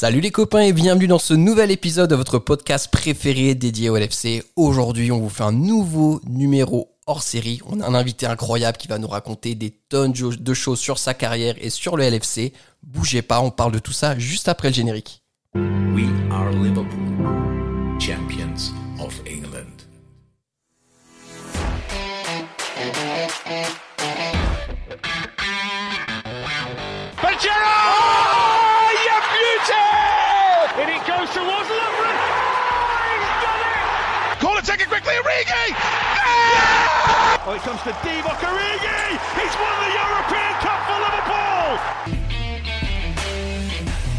Salut les copains et bienvenue dans ce nouvel épisode de votre podcast préféré dédié au LFC. Aujourd'hui, on vous fait un nouveau numéro hors série. On a un invité incroyable qui va nous raconter des tonnes de choses sur sa carrière et sur le LFC. Bougez pas, on parle de tout ça juste après le générique.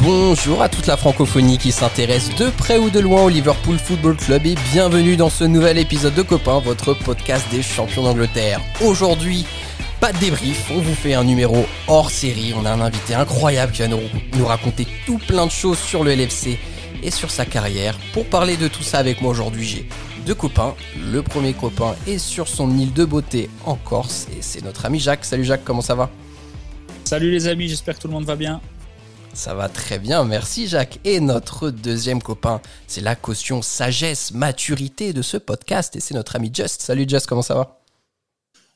Bonjour à toute la francophonie qui s'intéresse de près ou de loin au Liverpool Football Club et bienvenue dans ce nouvel épisode de Copain, votre podcast des champions d'Angleterre. Aujourd'hui, pas de débrief, on vous fait un numéro hors série. On a un invité incroyable qui va nous, nous raconter tout plein de choses sur le LFC et sur sa carrière. Pour parler de tout ça avec moi aujourd'hui, j'ai deux copains. Le premier copain est sur son île de beauté en Corse et c'est notre ami Jacques. Salut Jacques, comment ça va? Salut les amis, j'espère que tout le monde va bien. Ça va très bien, merci Jacques. Et notre deuxième copain, c'est la caution sagesse, maturité de ce podcast et c'est notre ami Just. Salut Just, comment ça va?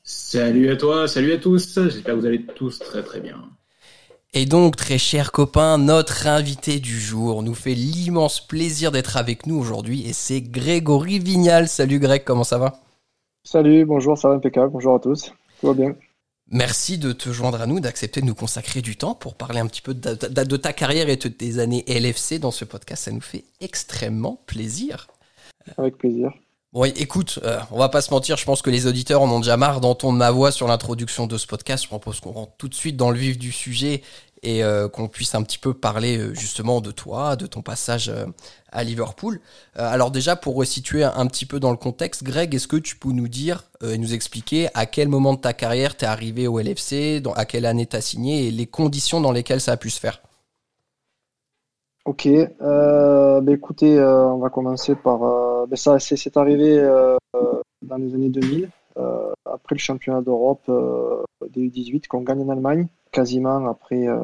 Salut à toi, salut à tous. J'espère que vous allez tous très très bien. Et donc, très chers copains, notre invité du jour nous fait l'immense plaisir d'être avec nous aujourd'hui et c'est Grégory Vignal. Salut Greg, comment ça va? Salut, bonjour, ça va impeccable, bonjour à tous, tout va bien. Merci de te joindre à nous, d'accepter de nous consacrer du temps pour parler un petit peu de, ta carrière et de tes années LFC dans ce podcast. Ça nous fait extrêmement plaisir. Avec plaisir. Bon, écoute, euh, on va pas se mentir, je pense que les auditeurs en ont déjà marre d'entendre ma voix sur l'introduction de ce podcast. Je propose qu'on rentre tout de suite dans le vif du sujet et euh, qu'on puisse un petit peu parler euh, justement de toi, de ton passage à Liverpool. alors déjà, pour resituer un, petit peu dans le contexte, Greg, est-ce que tu peux nous dire et nous expliquer à quel moment de ta carrière tu es arrivé au LFC, à quelle année tu as signé et les conditions dans lesquelles ça a pu se faire? Ok, bah écoutez, on va commencer par... Bah ça, c'est arrivé dans les années 2000, après le championnat d'Europe des U18 qu'on gagne en Allemagne quasiment après, euh,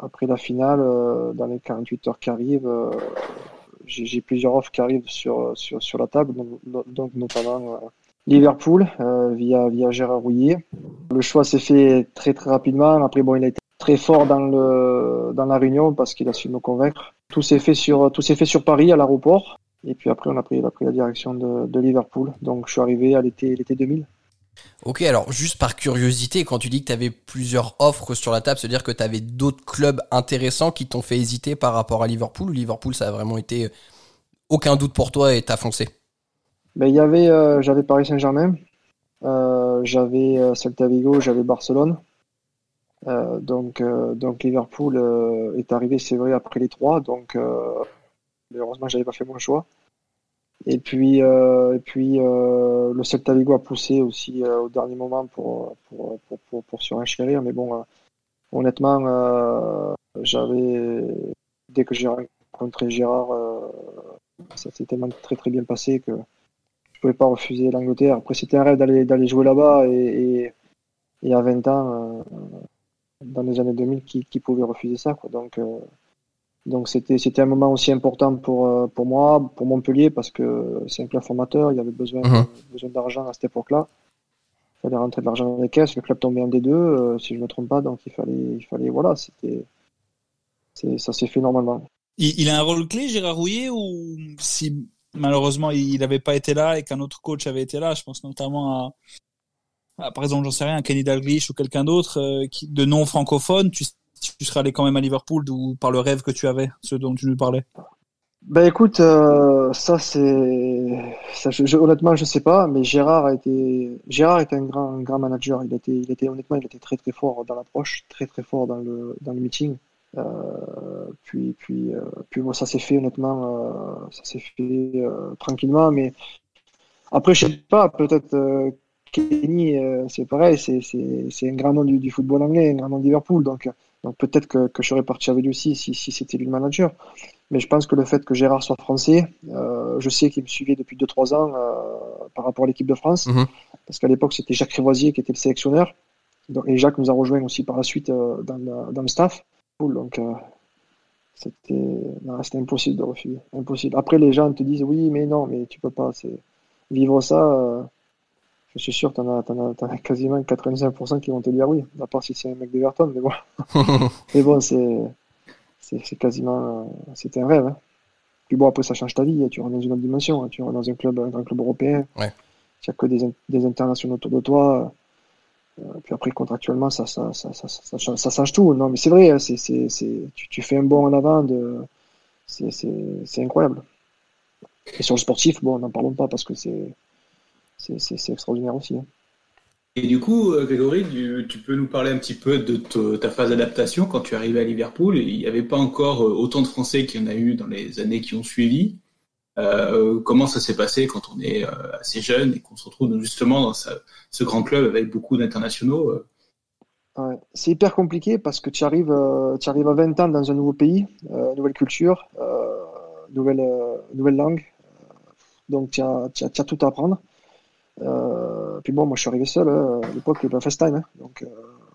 après la finale, euh, dans les 48 heures qui arrivent, euh, j'ai plusieurs offres qui arrivent sur, sur, sur la table, donc, notamment Liverpool via, via Gérard Rouillet. Le choix s'est fait très très rapidement. Après, bon, il a été très fort dans, le, dans la réunion parce qu'il a su me convaincre. Tout s'est fait sur, tout s'est fait sur Paris à l'aéroport. Et puis après, on a pris, a pris la direction de, de Liverpool. Donc, je suis arrivé à l'été, l'été 2000. Ok, alors juste par curiosité, quand tu dis que tu avais plusieurs offres sur la table, c'est-à-dire que tu avais d'autres clubs intéressants qui t'ont fait hésiter par rapport à Liverpool Liverpool, ça a vraiment été euh, aucun doute pour toi et t'as foncé? Ben, y avait, euh, J'avais Paris Saint-Germain, euh, j'avais Celta Vigo, j'avais Barcelone. Donc, donc Liverpool est arrivé, c'est vrai, après les trois. Donc, heureusement, j'avais pas fait mon choix. Et puis, euh, et puis euh, le Celta Vigo a poussé aussi euh, au dernier moment pour, pour, pour, pour, surenchérir. Mais bon, honnêtement, j'avais, dès que j'ai rencontré Gérard, ça s'est tellement très très bien passé que je pouvais pas refuser l'Angleterre. Après, c'était un rêve d'aller, jouer là-bas et, et, à 20 ans, dans les années 2000, qui, qui pouvait refuser ça quoi. Donc, donc c'était c'était un moment aussi important pour euh, pour moi, pour Montpellier parce que c'est un club formateur, il y avait besoin mhm. besoin d'argent à cette époque-là. Il fallait rentrer de l'argent dans les caisses, le club tombait en D2 euh, si je ne me trompe pas, donc il fallait il fallait voilà, c'était ça s'est fait normalement. Il, a un rôle clé Gérard Rouillet ou si malheureusement il n'avait pas été là et qu'un autre coach avait été là, je pense notamment à, par exemple, j'en sais rien, Kenny Dalglish ou quelqu'un d'autre euh, de non francophone, tu serais allé quand même à Liverpool d'où, par le rêve que tu avais, ce dont tu nous parlais Ben écoute, euh, ça c'est, ça, je, honnêtement je sais pas, mais Gérard a été, Gérard était un grand, grand manager. Il était, il honnêtement, il était très très fort dans l'approche, très très fort dans le dans meeting. Euh, puis puis puis bon, ça s'est fait honnêtement, ça s'est fait tranquillement, mais après je sais pas, peut-être Kenny, c'est pareil, c'est, un grand nom du, du, football anglais, un grand nom de Liverpool, donc donc peut-être que, que je serais parti avec lui aussi si, si c'était lui le manager. Mais je pense que le fait que Gérard soit français, euh, je sais qu'il me suivait depuis 2-3 ans euh, par rapport à l'équipe de France, mhm. parce qu'à l'époque c'était Jacques Révoisier qui était le sélectionneur. Donc, et Jacques nous a rejoint aussi par la suite euh, dans, dans, le staff. Donc C'était impossible de refuser. Impossible. Après, les gens te disent oui, mais non, mais tu peux pas. Vivre ça. Je suis sûr, t'en as, t'en as, t'en as quasiment 85% qui vont te dire oui, à part si c'est un mec d'Everton, mais bon. mais bon, c'est, quasiment, c'était un rêve. hein. Puis bon, après, ça change ta vie. hein. Tu rentres dans une autre dimension. hein. Tu rentres dans un club, un club européen. Ouais. Tu as que des, des internationaux autour de toi. Euh, puis après, contractuellement, ça, ça, ça, ça, change, ça change tout. Non, mais c'est vrai, hein, c'est, tu, tu fais un bond en avant de, c'est incroyable. Et sur le sportif, bon, n'en parlons pas parce que c'est, c'est, extraordinaire aussi. hein. Et du coup, euh, Grégory, tu, peux nous parler un petit peu de te- ta phase d'adaptation quand tu es arrivé à Liverpool? Il n'y avait pas encore euh, autant de Français qu'il y en a eu dans les années qui ont suivi. Euh, comment ça s'est passé quand on est assez jeune et qu'on se retrouve justement dans ce grand club avec beaucoup d'internationaux Ouais. C'est hyper compliqué parce que tu arrives, tu arrives à 20 ans dans un nouveau pays, euh, nouvelle culture, euh, nouvelle, nouvelle langue. Donc tu as, tu as, tu as tout à apprendre. Euh, puis bon, moi je suis arrivé seul hein, à l'époque, le first time. hein. donc, euh,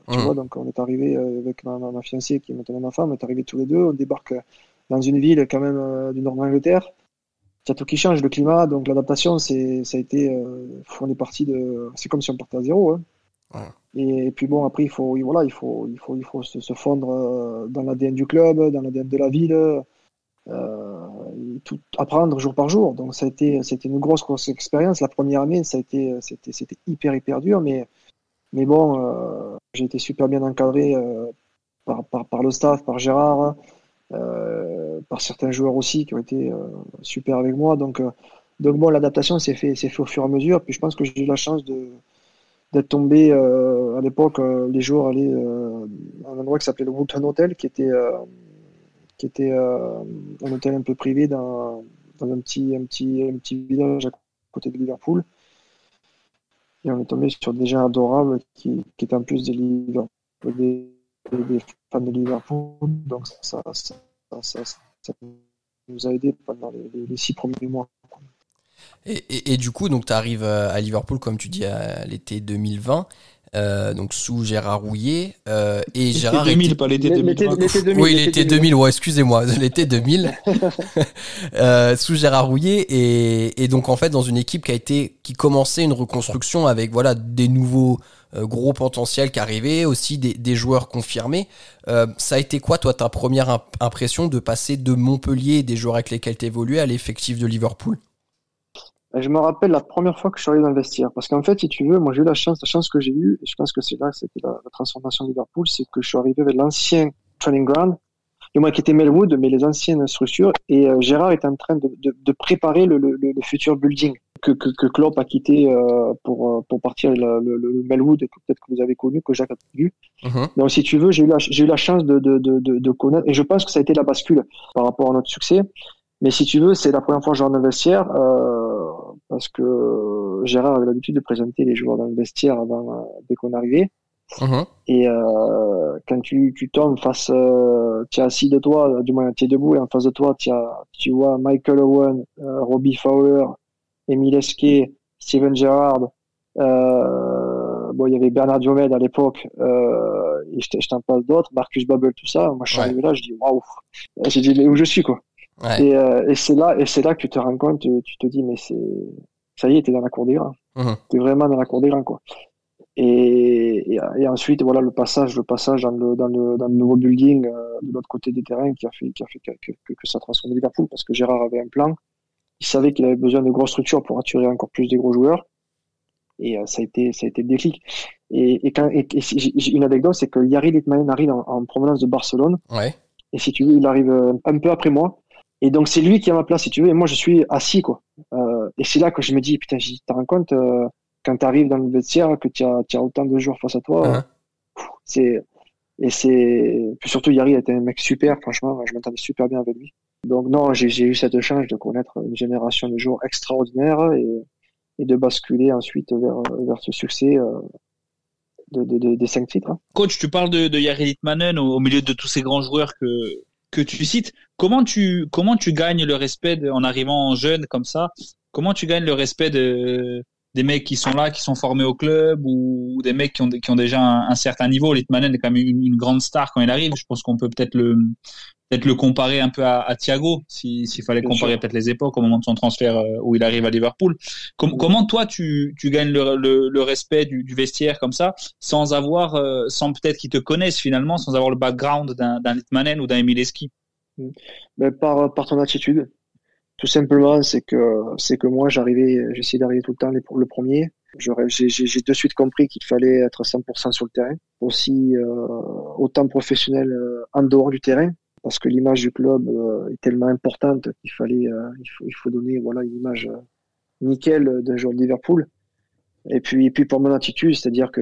tu Mhm. vois, donc on est arrivé euh, avec ma, ma, ma fiancée qui est maintenant ma femme, on est arrivé tous les deux. On débarque dans une ville quand même du nord de l'Angleterre. Tu as tout qui change, le climat, donc l'adaptation, c'est, ça a été, on est parti de, c'est comme si on partait à zéro. Hein. Et puis bon, après, il faut, voilà, il faut, il faut, il faut se, se fondre dans l'ADN du club, dans l'ADN de la ville, tout apprendre jour par jour. Donc ça a été, c'était une grosse, grosse expérience. La première année, ça a été, c'était, c'était hyper, hyper dur, mais, mais bon, euh, j'ai été super bien encadré euh, par, par, par le staff, par Gérard, euh, par certains joueurs aussi qui ont été euh, super avec moi. Donc, euh, donc bon, l'adaptation s'est fait, s'est fait au fur et à mesure. Puis je pense que j'ai eu la chance de d'être tombé euh, à l'époque euh, les jours allaient euh, à un endroit qui s'appelait le Woodton Hotel qui était euh, qui était euh, un hôtel un peu privé dans, un petit un petit un petit village à côté de Liverpool. Et on est tombé sur des gens adorables qui, qui étaient en plus des des, fans de Liverpool. Donc ça ça, ça, nous a aidé pendant les, six premiers mois. Et, et, et du coup, donc tu arrives à Liverpool, comme tu dis, à l'été 2020, euh, donc sous Gérard Rouillet. Euh, et L'été Gérard 2000, était- pas l'été L'été- 2020. l'été 2000, oui, l'été l'été 2000, ouais, excusez-moi, l'été 2000, euh, sous Gérard Rouillet, et, et donc en fait dans une équipe qui a été, qui commençait une reconstruction avec voilà des nouveaux euh, gros potentiels qui arrivaient, aussi des, des joueurs confirmés. Euh, ça a été quoi, toi, ta première imp- impression de passer de Montpellier, des joueurs avec lesquels tu évoluais, à l'effectif de Liverpool? Je me rappelle la première fois que je suis arrivé dans le vestiaire. Parce qu'en fait, si tu veux, moi j'ai eu la chance, la chance que j'ai eue, et je pense que c'est là que c'était la, la transformation de Liverpool, c'est que je suis arrivé avec l'ancien training ground, du moins qui était Melwood, mais les anciennes structures, et euh, Gérard est en train de, de, de préparer le, le, le futur building que, que, que Klopp a quitté euh, pour, euh, pour partir le, le, Melwood, que peut-être que vous avez connu, que Jacques a vu. Mhm. Donc, si tu veux, j'ai eu la, j'ai eu la chance de, de, de, connaître, et je pense que ça a été la bascule par rapport à notre succès. Mais si tu veux, c'est la première fois que je dans le vestiaire, euh, parce que Gérard avait l'habitude de présenter les joueurs dans le vestiaire avant, euh, dès qu'on arrivait. Mhm. Et euh, quand tu, tu tombes face, euh, tu es assis de toi, du moins tu es debout, et en face de toi, tu, as, tu vois Michael Owen, euh, Robbie Fowler, Emile Esquet, Steven Gerrard, euh, bon, il y avait Bernard Diomède à l'époque, euh, et je, t'en passe d'autres, Marcus Bubble, tout ça. Moi, je suis Ouais. arrivé là, je dis waouh. J'ai dit, mais où je suis, quoi? Ouais. Et, euh, et c'est là, et c'est là que tu te rends compte, tu, tu te dis, mais c'est, ça y est, t'es dans la cour des grands. Mhm. T'es vraiment dans la cour des grands, quoi. Et, et, et ensuite, voilà, le passage, le passage dans le, dans le, dans le nouveau building, euh, de l'autre côté des terrains qui a fait, qui a fait que, que, que, que ça Liverpool parce que Gérard avait un plan. Il savait qu'il avait besoin de grosses structures pour attirer encore plus de gros joueurs. Et euh, ça a été, ça a été le déclic. Et, quand, une anecdote, c'est que Yari Litmanen arrive en, en provenance de Barcelone. Ouais. Et si tu veux, il arrive un peu après moi. Et donc, c'est lui qui est à ma place, si tu veux. Et moi, je suis assis, quoi. Euh, et c'est là que je me dis, putain, tu te rends compte, euh, quand tu arrives dans le vestiaire, que tu as, autant de joueurs face à toi. Euh, pff, c'est, et c'est, puis surtout, Yari était un mec super, franchement, je m'entendais super bien avec lui. Donc, non, j'ai, eu cette chance de connaître une génération de joueurs extraordinaires et, et de basculer ensuite vers, vers ce succès, euh, de, de, de- des cinq titres. hein. Coach, tu parles de, de Jari Litmanen au, au milieu de tous ces grands joueurs que que tu cites. Comment tu comment tu gagnes le respect de- en arrivant jeune comme ça? Comment tu gagnes le respect de des mecs qui sont là, qui sont formés au club ou, des mecs qui ont, qui ont déjà un, certain niveau. Litmanen est quand même une, grande star quand il arrive. Je pense qu'on peut peut-être le peut-être le comparer un peu à, à Thiago, s'il fallait comparer peut-être les époques au moment de son transfert euh, où il arrive à Liverpool. Comment toi tu, tu gagnes le, le, respect du, du, vestiaire comme ça, sans avoir, euh, sans peut-être qu'ils te connaissent finalement, sans avoir le background d'un Litmanen ou d'un Emileski? Ben, par, par ton attitude, tout simplement, c'est que c'est que moi j'arrivais, j'essayais d'arriver tout le temps le premier. J'ai de suite compris qu'il fallait être 100% sur le terrain, aussi euh, autant professionnel euh, en dehors du terrain, parce que l'image du club euh, est tellement importante qu'il fallait, faut, il faut donner voilà une image nickel d'un joueur de Liverpool. Et puis, et puis pour mon attitude, c'est-à-dire que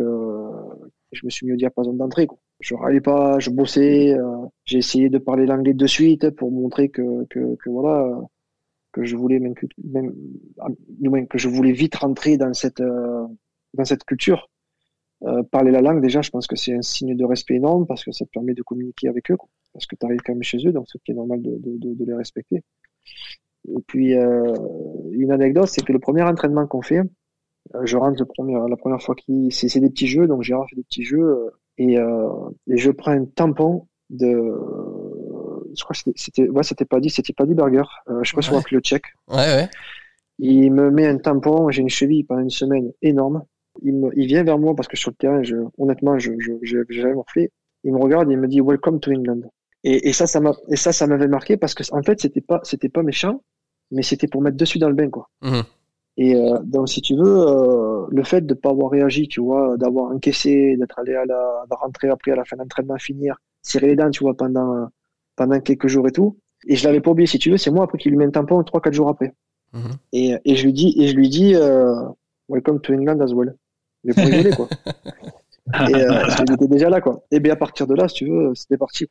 je me suis mis au diapason d'entrée. Je râlais pas, je bossais, j'ai essayé de parler l'anglais de suite pour montrer que, que, que voilà que je voulais même, que je voulais vite rentrer dans cette euh, dans cette culture. Euh, parler la langue déjà, je pense que c'est un signe de respect énorme parce que ça te permet de communiquer avec eux, parce que tu arrives quand même chez eux, donc ce qui est normal de, de, de les respecter. Et puis euh, une anecdote, c'est que le premier entraînement qu'on fait, euh, je rentre le premier, la première fois qui c'est des petits jeux, donc Gérard fait des petits jeux euh, et, et je prends un tampon de je crois que c'était, ouais, c'était pas dit, c'était pas dit Burger. Euh, je sais pas si ouais. le tchèque. Ouais, ouais. Il me met un tampon, j'ai une cheville pendant une semaine énorme. Il, me, il vient vers moi parce que sur le terrain, je, honnêtement, je, je, j'avais morflé. Il me regarde et il me dit Welcome to England. Et, et ça, ça m'a, et ça, ça m'avait marqué parce que en fait, c'était pas, c'était pas méchant, mais c'était pour mettre dessus dans le bain, quoi. Mmh. Et euh, donc, si tu veux, euh, le fait de pas avoir réagi, tu vois, d'avoir encaissé, d'être allé à la, de rentrer après à la fin d'entraînement, finir, serrer les dents, tu vois, pendant pendant quelques jours et tout. Et je l'avais pas oublié, si tu veux, c'est moi après qui lui mets un tampon trois, quatre jours après. Mhm. Et, et, je lui dis, et je lui dis, euh, welcome to England as well. Mais pour rigoler, quoi. et euh, il était déjà là, quoi. Et bien à partir de là, si tu veux, c'était parti.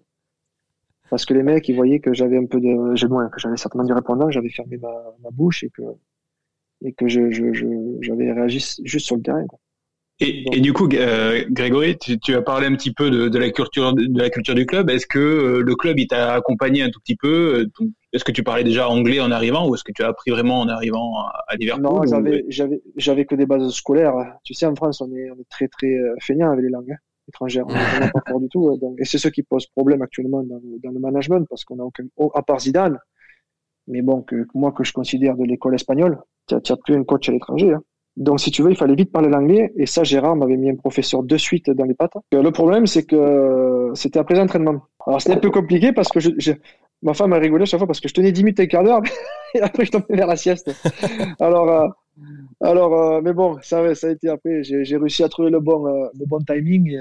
Parce que les mecs, ils voyaient que j'avais un peu de, j'ai moins, que j'avais certainement du répondant, j'avais fermé ma, ma, bouche et que, et que je, je, je, j'avais réagi juste sur le terrain, quoi. Et, et, du coup, euh, Grégory, tu, tu, as parlé un petit peu de, de, la culture de la culture du club. Est-ce que euh, le club il t'a accompagné un tout petit peu euh, Est-ce que tu parlais déjà anglais en arrivant ou est-ce que tu as appris vraiment en arrivant à, Liverpool Non, j'avais j'avais j'avais que des bases scolaires. Tu sais, en France, on est on est très très feignant avec les langues hein, étrangères. On n'est pas fort du tout. Donc, et c'est ce qui pose problème actuellement dans, dans le management parce qu'on a aucun à part Zidane. Mais bon, que moi que je considère de l'école espagnole, tu n'as plus un coach à l'étranger. Hein. Donc, si tu veux, il fallait vite parler l'anglais. Et ça, Gérard m'avait mis un professeur de suite dans les pattes. Euh, le problème, c'est que c'était après l'entraînement. Alors, c'était un peu compliqué parce que je, ma femme a rigolé chaque fois parce que je tenais 10 minutes et quart d'heure et après, je tombais vers la sieste. Alors, euh, alors euh, mais bon, ça, ça a été après. J'ai réussi à trouver le bon, le bon timing. Et,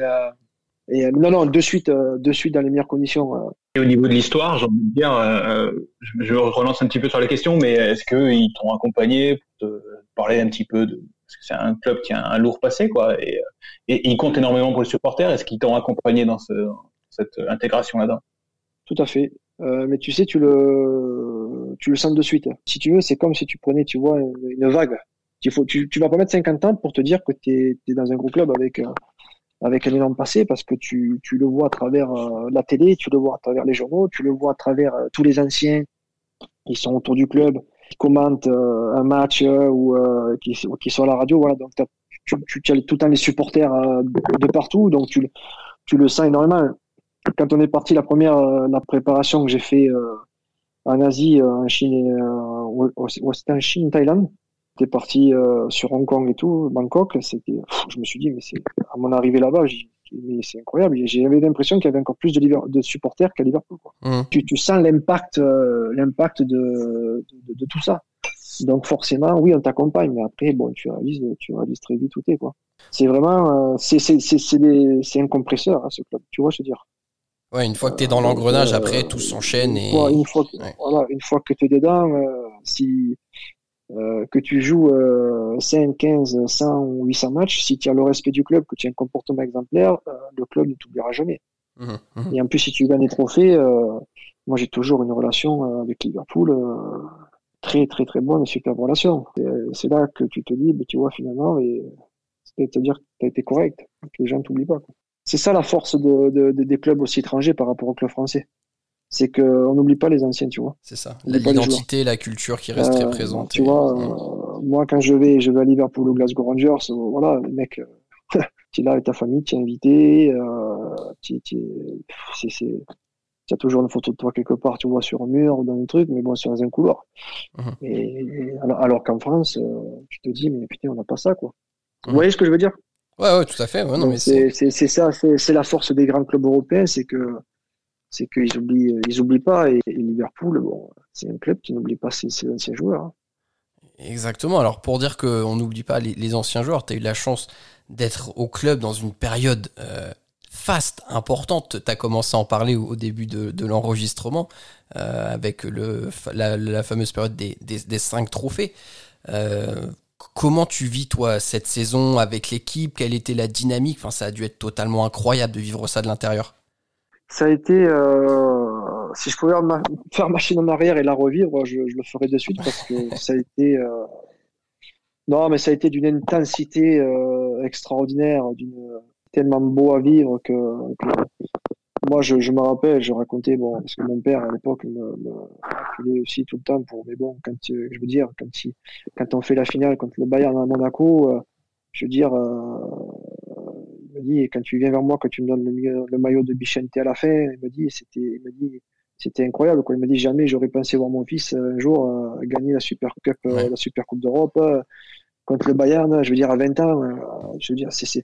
et non, non, de suite, de suite dans les meilleures conditions. Et au niveau de l'histoire, j'ai envie de dire, je, je, relance un petit peu sur la question, mais est-ce qu'ils t'ont accompagné pour te parler un petit peu de parce que c'est un club qui a un lourd passé quoi et, et, il compte énormément pour les supporters. Est-ce qu'ils t'ont accompagné dans ce, cette intégration là-dedans Tout à fait. Euh, mais tu sais, tu le, tu le sens de suite. Si tu veux, c'est comme si tu prenais, tu vois, une, vague. Il faut, tu, tu vas pas mettre 50 ans pour te dire que tu es, dans un gros club avec, euh, avec un énorme passé parce que tu, tu le vois à travers euh, la télé, tu le vois à travers les journaux, tu le vois à travers tous les anciens qui sont autour du club qui commentent euh, un match euh, ou euh, qui, qui sont à la radio. Voilà, donc tu, tu, tu, as tout le temps les supporters de partout, donc tu, tu le sens énormément. Quand on est parti la première la préparation que j'ai fait en Asie, en Chine, c'était en Chine, Thaïlande. J'étais parti sur Hong Kong et tout, Bangkok. C'était, je me suis dit, mais c'est à mon arrivée là-bas, mais c'est incroyable. J'avais l'impression qu'il y avait encore plus de, de supporters qu'à Liverpool. Quoi. Mmh. Tu, tu, sens l'impact, euh, l'impact de, de, de, tout ça. Donc forcément, oui, on t'accompagne, mais après, bon, tu réalises, tu réalises très vite où t'es, quoi. C'est vraiment, euh, c'est, c'est, c'est, c'est un compresseur, hein, ce club. Tu vois, je veux dire. Ouais, une fois que t'es dans l'engrenage, euh, après, tout s'enchaîne et. une fois, que, voilà, une fois que t'es dedans, si euh, que tu joues euh, 5, 15, 100 ou 800 matchs, si tu as le respect du club, que tu as un comportement exemplaire, euh, le club ne t'oubliera jamais. Mmh, mmh. Et en plus, si tu gagnes des trophées, euh, moi j'ai toujours une relation avec Liverpool très très très bonne, super relation. C'est là que tu te dis, tu vois finalement, et c'est-à-dire que tu as été correct, que les gens ne t'oublient pas. C'est ça la force de, de, des clubs aussi étrangers par rapport au club français c'est qu'on n'oublie pas les anciens, tu vois. C'est ça. L'identité, la culture qui reste très euh, présente. Tu vois, euh, moi, quand je vais, je vais à Liverpool ou Glasgow Rangers, voilà, le mec, tu es là avec ta famille, tu es invité, tu, c'est, as toujours une photo de toi quelque part, tu vois, sur un mur ou dans un truc, mais bon, sur un couloir. Mhm. Et, alors, qu'en France, euh, tu te dis, mais putain, on n'a pas ça, quoi. Vous mhm. voyez ce que je veux dire? Ouais, ouais, tout à fait. Ouais, c'est ça, c'est la force des grands clubs européens, c'est que c'est qu'ils oublient, ils oublient pas. Et, Liverpool, bon, c'est un club qui n'oublie pas ses, anciens joueurs. Hein. Exactement. Alors pour dire qu'on n'oublie pas les, anciens joueurs, tu as eu la chance d'être au club dans une période euh, faste, importante. Tu as commencé à en parler au, début de, l'enregistrement, euh, avec la, fameuse période des, cinq trophées. Euh, comment tu vis, toi, cette saison avec l'équipe? Quelle était la dynamique? Enfin, Ça a dû être totalement incroyable de vivre ça de l'intérieur. Ça a été. Euh, si je pouvais faire machine en arrière et la revivre, je, le ferais de suite parce que ça a été. Non, mais ça a été d'une intensité extraordinaire, d'une tellement beau à vivre que, moi je, je, me rappelle, je racontais bon parce que mon père à l'époque me, me aussi tout le temps pour mais bon quand je veux dire quand il, quand on fait la finale contre le Bayern à Monaco, euh, je veux dire euh, me dit quand tu viens vers moi que tu me donnes le, le maillot de Bichente à la fin, il me dit c'était il me dit c'était incroyable quoi. Il me dit jamais j'aurais pensé voir mon fils un jour euh, gagner la Super Cup, la Super Coupe d'Europe contre le Bayern. Je veux dire à 20 ans, je veux dire c'est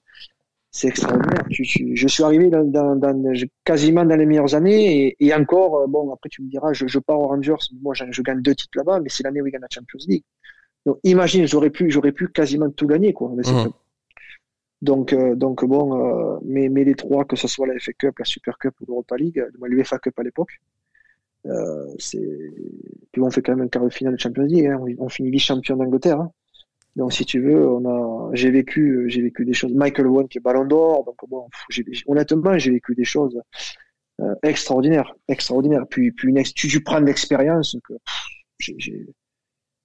c'est extraordinaire. je suis arrivé dans, quasiment dans les meilleures années et, encore, euh, bon, après tu me diras, je, pars aux Rangers, moi je, gagne deux titres là-bas, mais c'est l'année où il gagne la Champions League. Donc imagine, j'aurais pu, j'aurais pu quasiment tout gagner, quoi. Mmh. Donc, euh, donc bon, euh, mais, mais les trois, que ce soit la FA Cup, la Super Cup ou l'Europa League, l'UEFA Cup à l'époque, c'est, puis on fait quand même un quart de finale de Champions League, hein. on, finit vice-champion d'Angleterre. Hein. Donc si tu veux, on a, j'ai vécu, j'ai vécu des choses. Michael Owen qui est Ballon d'Or, donc bon, honnêtement, j'ai vécu des choses euh, extraordinaires, extraordinaires. Puis, puis une, tu, prends l'expérience que c'est,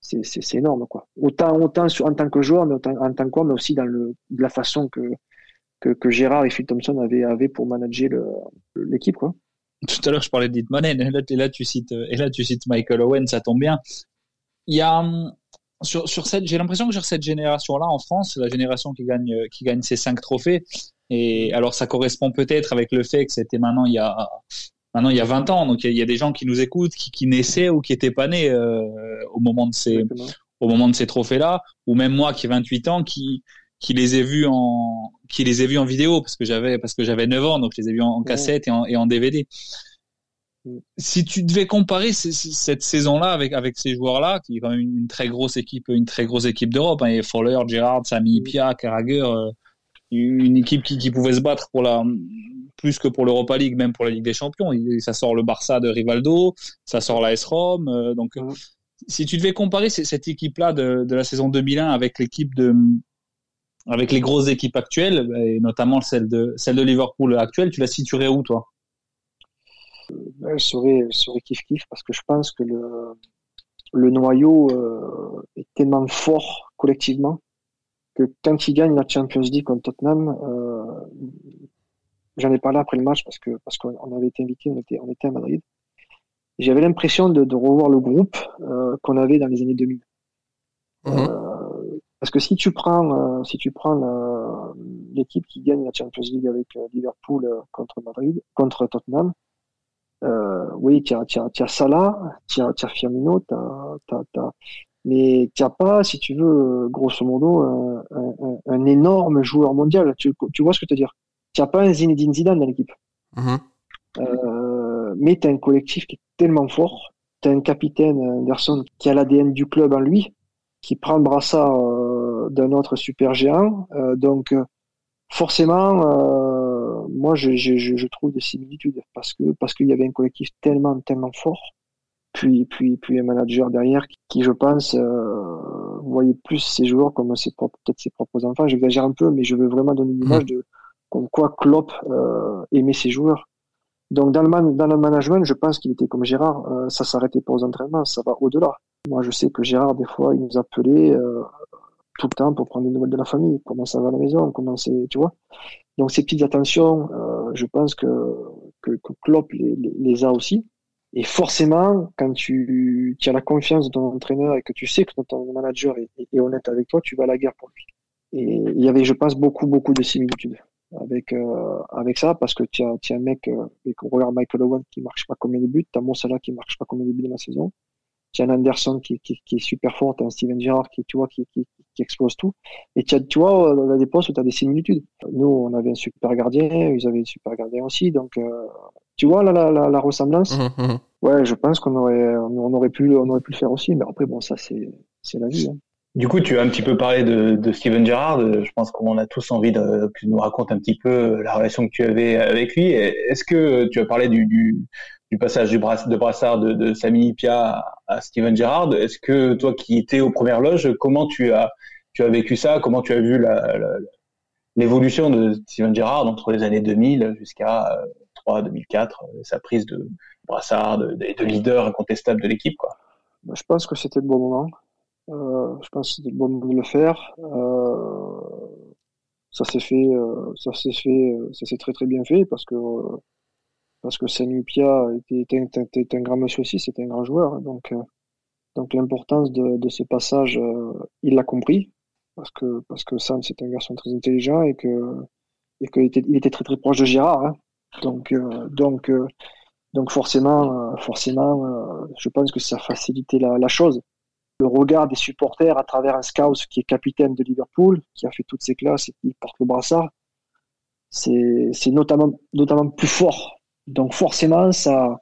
c'est, énorme quoi. Autant, autant en tant que joueur, mais autant, en tant qu'homme, mais aussi dans le, de la façon que, que, Gérard et Phil Thompson avaient, avaient pour manager l'équipe quoi. Tout à l'heure, je parlais d'Hitmanen, et là, et là, tu cites, et là, tu cites Michael Owen, ça tombe bien. Il y a, sur, sur cette, j'ai l'impression que sur cette génération-là en France, la génération qui gagne, qui gagne ces cinq trophées. Et alors, ça correspond peut-être avec le fait que c'était maintenant il y a, maintenant il y a 20 ans. Donc, il y, a des gens qui nous écoutent, qui, qui naissaient ou qui étaient pas nés euh, au moment de ces, au moment de ces trophées-là, ou même moi qui ai 28 ans, qui, qui les ai vus en, qui les ai vus en vidéo parce que j'avais, parce que j'avais 9 ans, donc je les ai vus en, cassette et en, et en DVD si tu devais comparer cette saison-là avec avec ces joueurs-là, qui est quand même une, très grosse équipe, une très grosse équipe d'Europe, hein, et Fowler, Gerrard, Sami, Pia, Carragher, euh, une équipe qui, qui, pouvait se battre pour la plus que pour l'Europa League, même pour la Ligue des Champions. ça sort le Barça de Rivaldo, ça sort la S-Rom, euh, donc si tu devais comparer cette équipe-là de, de la saison 2001 avec l'équipe de avec les grosses équipes actuelles, et notamment celle de celle de Liverpool actuelle, tu la situerais où toi? Elle serait, serait kiff-kiff parce que je pense que le, le noyau euh, est tellement fort collectivement que quand il gagne la Champions League contre Tottenham, euh, j'en ai parlé après le match parce que parce qu'on avait été invité, on était, on était à Madrid. J'avais l'impression de, de, revoir le groupe euh, qu'on avait dans les années 2000. Mhm. Euh, parce que si tu prends, euh, si tu prends l'équipe qui gagne la Champions League avec Liverpool contre Madrid, contre Tottenham, oui, tu as, as, tu as Salah, tu as, as Firmino, mais tu n'as pas, si tu veux, grosso modo, un, un, un énorme joueur mondial. Tu, tu, vois ce que je veux dire? Tu n'as pas un Zinedine Zidane dans l'équipe. Mm-hmm. Euh, mais tu as un collectif qui est tellement fort. Tu as un capitaine, Anderson, qui a l'ADN du club en lui, qui prend le brassard euh, d'un autre super géant. Euh, donc, forcément, euh, moi, je, je, je, trouve des similitudes parce que parce qu'il y avait un collectif tellement tellement fort, puis puis puis un manager derrière qui, je pense, euh, voyait plus ses joueurs comme ses propres peut-être ses propres enfants. J'exagère un peu, mais je veux vraiment donner l'image mmh. de comme quoi Klopp euh, aimait ses joueurs. Donc dans le, man, dans le management, je pense qu'il était comme Gérard, euh, ça s'arrêtait pas aux entraînements, ça va au-delà. Moi, je sais que Gérard, des fois, il nous appelait euh, tout le temps pour prendre des nouvelles de la famille, comment ça va à la maison, comment c'est, tu vois? Donc ces petites attentions, euh, je pense que, que, Klopp les, les, a aussi. Et forcément, quand tu, tu, as la confiance de ton entraîneur et que tu sais que ton manager est, est, honnête avec toi, tu vas à la guerre pour lui. Et il y avait, je pense, beaucoup, beaucoup de similitudes avec euh, avec ça parce que tu as, un mec, euh, et qu'on regarde Michael Owen qui marche pas combien de buts, tu as Monsala qui marche pas combien de buts dans la saison, tu as un Anderson qui, qui, qui est super fort, tu as un Steven Gerrard qui, tu vois, qui, qui, qui explose tout. Et tu as, tu vois, dans des postes où tu as des similitudes. Nous, on avait un super gardien, ils avaient un super gardien aussi, donc euh, tu vois la, la, la, ressemblance. Mmh, mmh. Ouais, je pense qu'on aurait, on aurait pu, on aurait pu le faire aussi, mais après bon, ça c'est, c'est la vie. Hein. Du coup, tu as un petit peu parlé de, Steven Gerrard. Je pense qu'on a tous envie de, que tu nous racontes un petit peu la relation que tu avais avec lui. Est-ce que tu as parlé du, passage du de brassard de, de Sami Pia à Steven Gerrard? Est-ce que toi qui étais aux premières loges, comment tu as, vécu ça? Comment tu as vu l'évolution de Steven Gerrard entre les années 2000 jusqu'à 3 2004, sa prise de brassard, de, de leader incontestable de l'équipe Je pense que c'était le bon moment. Euh, je pense que le bon de le faire. Euh, ça s'est fait, euh, ça s'est fait, ça s'est très très bien fait parce que parce que Sanu Pia était, était, un grand monsieur aussi, c'était un grand joueur. Donc donc l'importance de, ce passage, il l'a compris parce que parce que Sam c'est un garçon très intelligent et que et qu'il était, il était très très proche de Gérard. Hein. Donc donc donc forcément forcément, je pense que ça facilitait la, la chose le regard des supporters à travers un scout qui est capitaine de Liverpool, qui a fait toutes ses classes et qui porte le brassard, c'est notamment, notamment plus fort. Donc forcément, ça,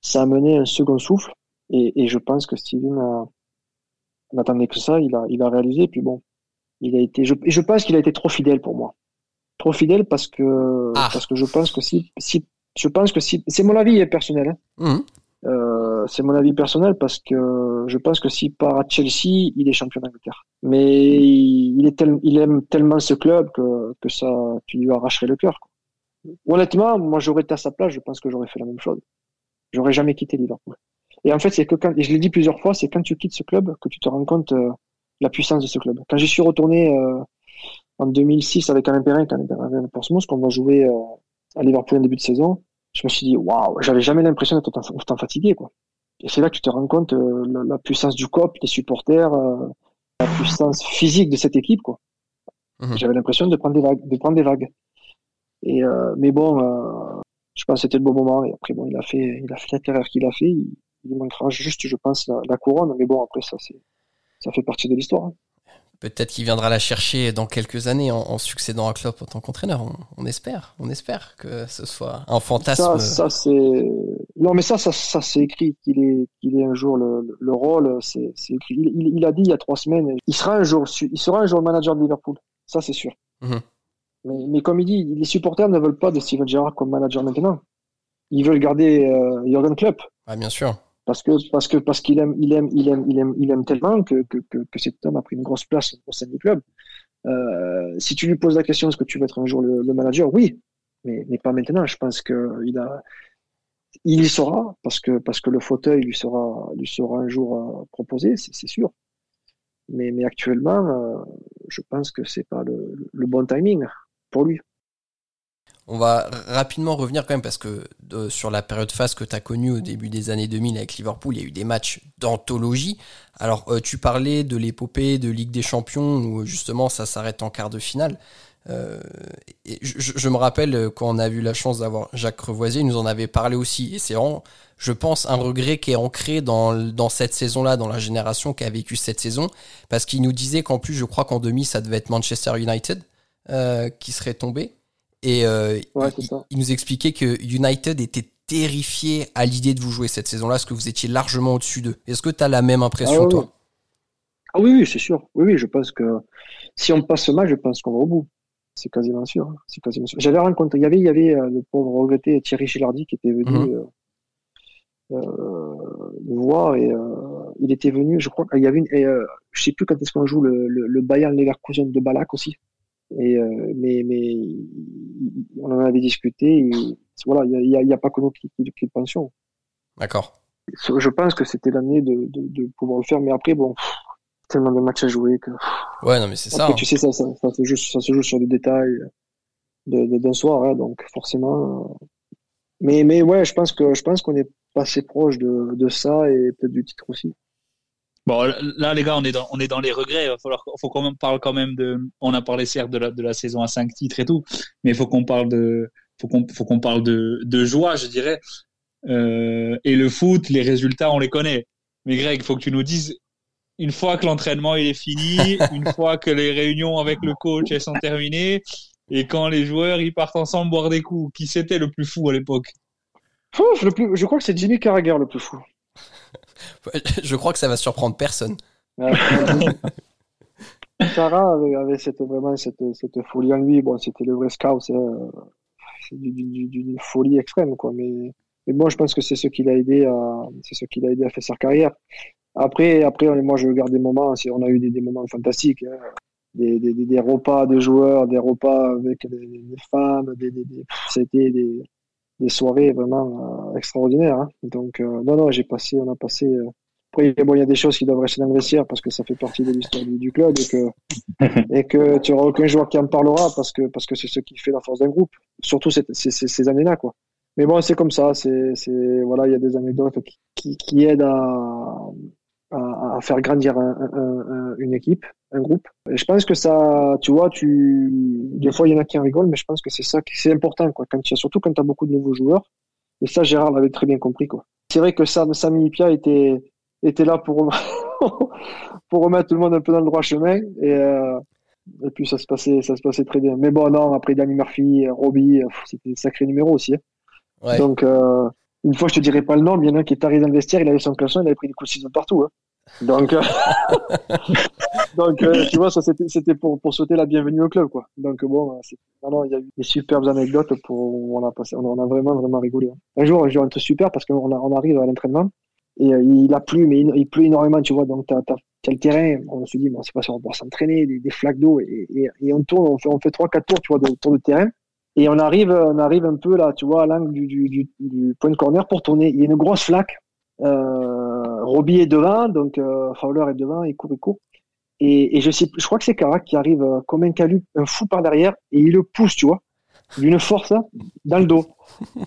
ça a mené un second souffle. Et, et je pense que Steven n'attendait que ça. Il a, il a réalisé. Et puis bon, il a été. Je, je pense qu'il a été trop fidèle pour moi. Trop fidèle parce que ah. parce que je pense que si, si je pense que si c'est mon avis personnel. Hein. Mmh. Euh, c'est mon avis personnel parce que je pense que s'il part à Chelsea, il est champion d'Angleterre. Mais il, est il aime tellement ce club que, que ça, tu lui arracherais le cœur. Honnêtement, moi j'aurais été à sa place, je pense que j'aurais fait la même chose. J'aurais jamais quitté Liverpool. Et en fait, c'est que quand, et je l'ai dit plusieurs fois, c'est quand tu quittes ce club que tu te rends compte euh, la puissance de ce club. Quand j'y suis retourné euh, en 2006 avec Alain Perrin, quand Alain Portsmouth, qu'on va jouer euh, à Liverpool en début de saison, je me suis dit, waouh, j'avais jamais l'impression d'être autant, fatigué, quoi. Et c'est là que tu te rends compte euh, la, puissance du COP, des supporters, euh, la puissance physique de cette équipe, quoi. Mhm. J'avais l'impression de prendre des vagues, de prendre des vagues. Et euh, mais bon, je pense que c'était le bon moment. Et après, bon, il a fait, il a fait la carrière qu'il a fait. Il, il manquera juste, je pense, la, couronne. Mais bon, après ça, c'est, ça fait partie de l'histoire. Hein. Peut-être qu'il viendra la chercher dans quelques années en, succédant à Klopp en tant qu'entraîneur. On, espère, on espère que ce soit un fantasme. Ça, c'est non, mais ça, ça, ça c'est écrit qu'il est, qu'il est un jour le, le rôle. C'est, écrit. Il, il, a dit il y a trois semaines, il sera un jour, il sera un jour manager de Liverpool. Ça, c'est sûr. Mhm. Mais, mais, comme il dit, les supporters ne veulent pas de Steven Gerrard comme manager maintenant. Ils veulent garder euh, Jurgen Klopp. Ah, bien sûr parce que parce que parce qu'il aime il aime il aime il aime il aime tellement que que, que, que cet homme a pris une grosse place au sein du club. Euh, si tu lui poses la question est-ce que tu veux être un jour le, manager, oui, mais mais pas maintenant. Je pense que il a il y sera parce que parce que le fauteuil lui sera lui sera un jour euh, proposé, c'est sûr. Mais mais actuellement, euh, je pense que c'est pas le, le bon timing pour lui. On va rapidement revenir quand même parce que sur la période phase que tu as connue au début des années 2000 avec Liverpool, il y a eu des matchs d'anthologie. Alors euh, tu parlais de l'épopée de Ligue des Champions où justement ça s'arrête en quart de finale. Euh, et je, me rappelle euh, quand on a eu la chance d'avoir Jacques Revoisier, il nous en avait parlé aussi. Et c'est vraiment, je pense, un regret qui est ancré dans, dans cette saison-là, dans la génération qui a vécu cette saison. Parce qu'il nous disait qu'en plus, je crois qu'en demi, ça devait être Manchester United qui serait tombé. Et euh, il, nous expliquait que United était terrifié à l'idée de vous jouer cette saison-là, parce que vous étiez largement au-dessus d'eux. Est-ce que tu as la même impression, ah, toi ah, Oui, oui, c'est sûr. Oui, oui, je pense que si on passe ce match, je pense qu'on va au bout. C'est quasiment sûr. C'est quasiment sûr. J'avais rencontré, il y avait, il y avait euh, le pauvre regretté Thierry Gilardi qui était venu mhm. euh, euh, voir et il était venu, je crois qu'il y avait une, et, je sais plus quand est-ce qu'on joue le, le, le Bayern Leverkusen de Balak aussi. Et euh, mais mais on en avait discuté. Et, voilà, il y a, pas que nous qui, qui, pensions. D'accord. Je pense que c'était l'année de, de, de, pouvoir le faire, mais après bon, tellement de matchs à jouer que. Ouais, non mais c'est ça. Tu sais ça, ça, ça, se joue, ça se joue sur des détails d'un soir, hein, donc forcément. Euh, mais mais ouais, je pense que je pense qu'on est pas assez proche de, de ça et peut-être du titre aussi. Bon, là, les gars, on est dans, on est dans les regrets. Il va falloir, faut qu'on parle quand même de, on a parlé certes de la, de la saison à 5 titres et tout, mais il faut qu'on parle de, faut qu'on, faut qu'on parle de, de joie, je dirais. Euh, et le foot, les résultats, on les connaît. Mais Greg, il faut que tu nous dises, une fois que l'entraînement il est fini, une fois que les réunions avec le coach elles sont terminées, et quand les joueurs ils partent ensemble boire des coups, qui c'était le plus fou à l'époque? Le plus, Je crois que c'est Jimmy Carragher le plus fou. je crois que ça va surprendre personne. Sarah avait, cette, vraiment cette, cette, folie en lui. Bon, c'était le vrai scout, c'est d'une folie extrême, quoi. Mais, mais bon, je pense que c'est ce qui l'a aidé à, c'est ce qui l'a aidé à faire sa carrière. Après, après, moi, je regarde des moments. On a eu des, des moments fantastiques. Hein. Des, des, des, repas de joueurs, des repas avec des, femmes, des, c'était des, des soirées vraiment euh, extraordinaires. Hein. Donc, euh, non, non, j'ai passé, on a passé. Euh, après, bon, il y a des choses qui doivent rester dans le vestiaire parce que ça fait partie de l'histoire du, club et que, et que tu n'auras aucun joueur qui en parlera parce que parce que c'est ce qui fait la force d'un groupe. Surtout ces, ces, ces années-là, quoi. Mais bon, c'est comme ça. C'est, c'est voilà, il y a des anecdotes qui, qui, qui aident à, à, à faire grandir un, un, une équipe, un groupe. Et je pense que ça, tu vois, tu, des fois il y en a qui en rigolent, mais je pense que c'est ça, c'est important, quoi. Quand tu as, surtout quand tu as beaucoup de nouveaux joueurs. Et ça, Gérard l'avait très bien compris, quoi. C'est vrai que Sam, Sami Pia était, était là pour, pour remettre tout le monde un peu dans le droit chemin. Et, euh, et puis ça se passait, ça se passait très bien. Mais bon, non, après Danny Murphy, Robbie, c'était un sacré numéro aussi. Hein. Ouais. Donc, euh, une fois, je te dirai pas le nom, mais il y en a un qui est arrivé dans le vestiaire, il avait son caleçon, il avait pris des coups de ciseaux partout. Hein. Donc, euh, donc euh, tu vois, ça c'était pour, pour souhaiter la bienvenue au club, quoi. Donc bon, non, il y a eu des superbes anecdotes pour on a passé, on a, vraiment vraiment rigolé. Hein. Un jour, un jour un truc super parce qu'on on arrive à l'entraînement et euh, il a plu, mais il, pleut énormément, tu vois. Donc t'as as, le terrain, on se dit bon, c'est pas si on va s'entraîner, des, flaques d'eau et, et, on tourne, on fait on fait trois quatre tours, tu vois, de, autour du terrain. Et on arrive, on arrive un peu là, tu vois, à l'angle du, point de corner pour tourner. Il y a une grosse flaque. Euh, Robbie est devant, donc euh, Fowler est devant, il court, il court. Et, je sais, je crois que c'est Carac qui arrive euh, comme un calup, un fou par derrière, et il le pousse, tu vois, d'une force hein, dans le dos.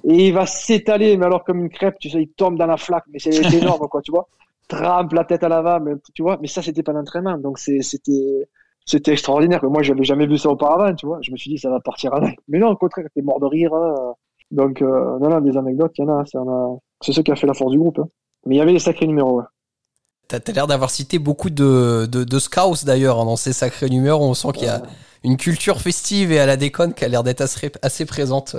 Et il va s'étaler, mais alors comme une crêpe, tu sais, il tombe dans la flaque, mais c'est énorme, quoi, tu vois. Trempe la tête à l'avant, mais tu vois. Mais ça, c'était pas l'entraînement, donc c'était extraordinaire. Moi, j'avais jamais vu ça auparavant, tu vois. Je me suis dit, ça va partir à Mais non, au contraire, t'es mort de rire. Hein. Donc, euh, non, non, des anecdotes, il y en a. C'est ce qui a fait la force du groupe. Hein. Mais il y avait des sacrés numéros. Ouais. T'as l'air d'avoir cité beaucoup de, de, de scouts d'ailleurs hein, dans ces sacrés numéros. On sent qu'il y a une culture festive et à la déconne qui a l'air d'être assez, assez, présente.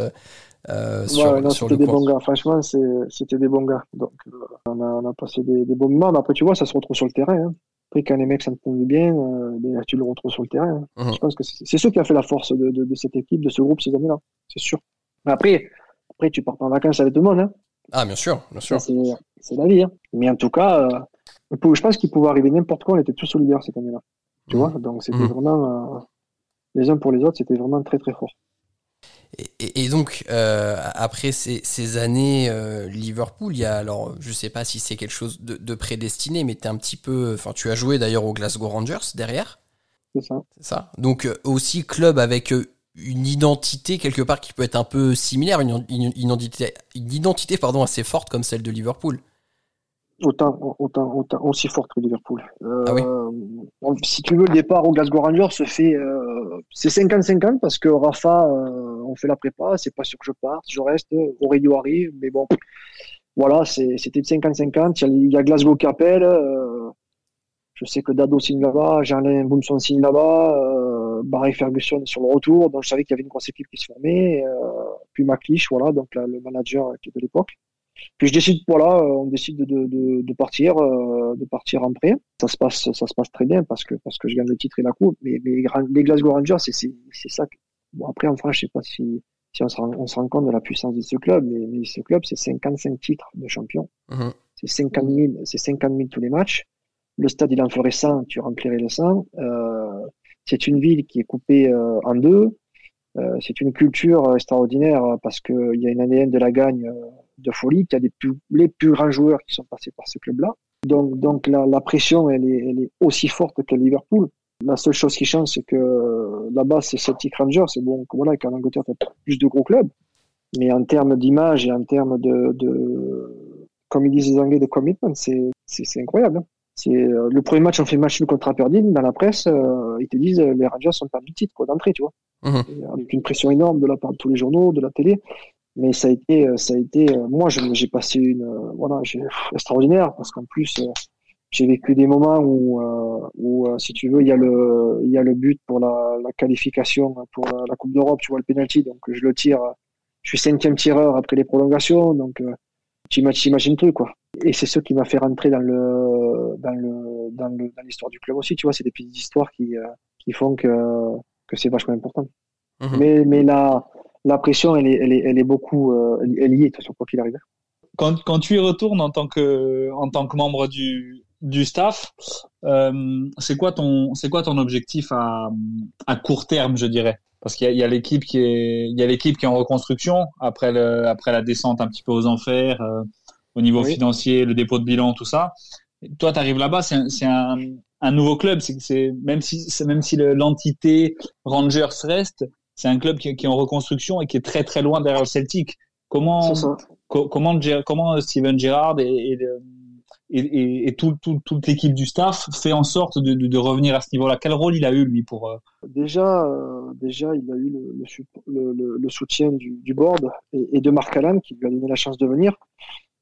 Euh, sur, ouais, non, c'était des bons gars. Franchement, c'était des bons gars. Donc, euh, on, a, on a passé des, des bons moments. Mais après, tu vois, ça se retrouve sur le terrain. Hein. Après, quand les mecs s'entendent bien, euh, ben, tu le retrouves sur le terrain. Hein. Mhm. Je pense que c'est ce qui a fait la force de, de, de, cette équipe, de ce groupe ces années-là. C'est sûr. Mais après, après, tu pars en vacances avec tout le monde. Hein. Ah, bien sûr, bien sûr. C'est la vie. Hein. Mais en tout cas, euh, je pense qu'il pouvait arriver n'importe quoi. On était tous solidaires cette année-là. Tu mhm. vois Donc, c'était mhm. vraiment, euh, les uns pour les autres, c'était vraiment très, très fort. Et, donc, euh, après ces, années Liverpool, il y a alors, je sais pas si c'est quelque chose de, prédestiné, mais es un petit peu, enfin, tu as joué d'ailleurs au Glasgow Rangers derrière. C'est ça. C'est ça. Donc aussi club avec une identité quelque part qui peut être un peu similaire, une, une, identité, une identité pardon assez forte comme celle de Liverpool autant, autant, autant, aussi forte que Liverpool. Euh, ah oui si tu veux, le départ au Glasgow Rangers se fait, euh, c'est 50-50 parce que Rafa, euh, on fait la prépa, c'est pas sûr que je parte, je reste, Aurelio arrive, mais bon, voilà, c'était 50-50. Il y a, Glasgow qui appelle, je sais que Dado signe là-bas, Jean-Alain Boumson signe là-bas, Barry Ferguson sur le retour, donc je savais qu'il y avait une grosse équipe qui se formait, euh, puis McLeish, voilà, donc le manager qui est de l'époque. Puis je décide, voilà, euh, on décide de, de, de partir, euh, de partir en prêt. Ça se passe, ça se passe très bien parce que parce que je gagne le titre et la coupe. Mais, mais les Glasgow Rangers, c'est c'est ça. Que... Bon après en France, je sais pas si si on se, rend, on se rend compte de la puissance de ce club, mais, mais ce club, c'est 55 titres de champion. Mhm. C'est 50 000, c'est 50 000 tous les matchs. Le stade, il en ferait 100, tu remplirais le 100. Euh, c'est une ville qui est coupée euh, en deux. Euh, c'est une culture extraordinaire parce qu'il y a une ADN de la gagne de folie. Il y a des plus, les plus grands joueurs qui sont passés par ce club-là. Donc, donc la, la, pression, elle est, elle est aussi forte que Liverpool. La seule chose qui change, c'est que là-bas, c'est Celtic Rangers. C'est bon, voilà, qu'en Angleterre, tu plus de gros clubs. Mais en termes d'image et en termes de, de, comme ils disent les Anglais, de commitment. C'est, c'est, incroyable. Hein. C'est euh, le premier match, on fait match contre Aberdeen. Dans la presse, euh, ils te disent les Rangers sont pas du titre quoi d'entrée, tu vois, mhm. avec une pression énorme de la part de tous les journaux, de la télé. Mais ça a été, ça a été. moi, j'ai passé une, voilà, j'ai extraordinaire parce qu'en plus, j'ai vécu des moments où, où si tu veux, il y a le, il y a le but pour la, la qualification pour la, Coupe d'Europe, tu vois le penalty, donc je le tire. Je suis cinquième tireur après les prolongations, donc tu imagines tout quoi. Et c'est ce qui m'a fait rentrer dans le dans le dans le dans l'histoire du club aussi, tu vois, c'est des petites histoires qui euh, qui font que que c'est vachement important. Mhm. Mais mais la la pression elle est elle est, elle est beaucoup euh, elle est liée de toute façon quoi qu'il arrive. Quand quand tu y retournes en tant que en tant que membre du du staff, euh, c'est quoi ton c'est quoi ton objectif à à court terme, je dirais? Parce qu'il y a, l'équipe qui est il y a l'équipe qui est en reconstruction après le après la descente un petit peu aux enfers euh, au niveau financier le dépôt de bilan tout ça toi tu arrives là-bas c'est un, un nouveau club c'est même si même si l'entité Rangers reste c'est un club qui, qui, est en reconstruction et qui est très très loin derrière le Celtic comment comment comment Steven Gerrard et, et et, et, tout, tout, toute l'équipe du staff fait en sorte de, de, de revenir à ce niveau-là? Quel rôle il a eu lui pour euh, Déjà, euh, déjà, il a eu le, le, le, soutien du, du board et, et, de Marc Allen qui lui a donné la chance de venir.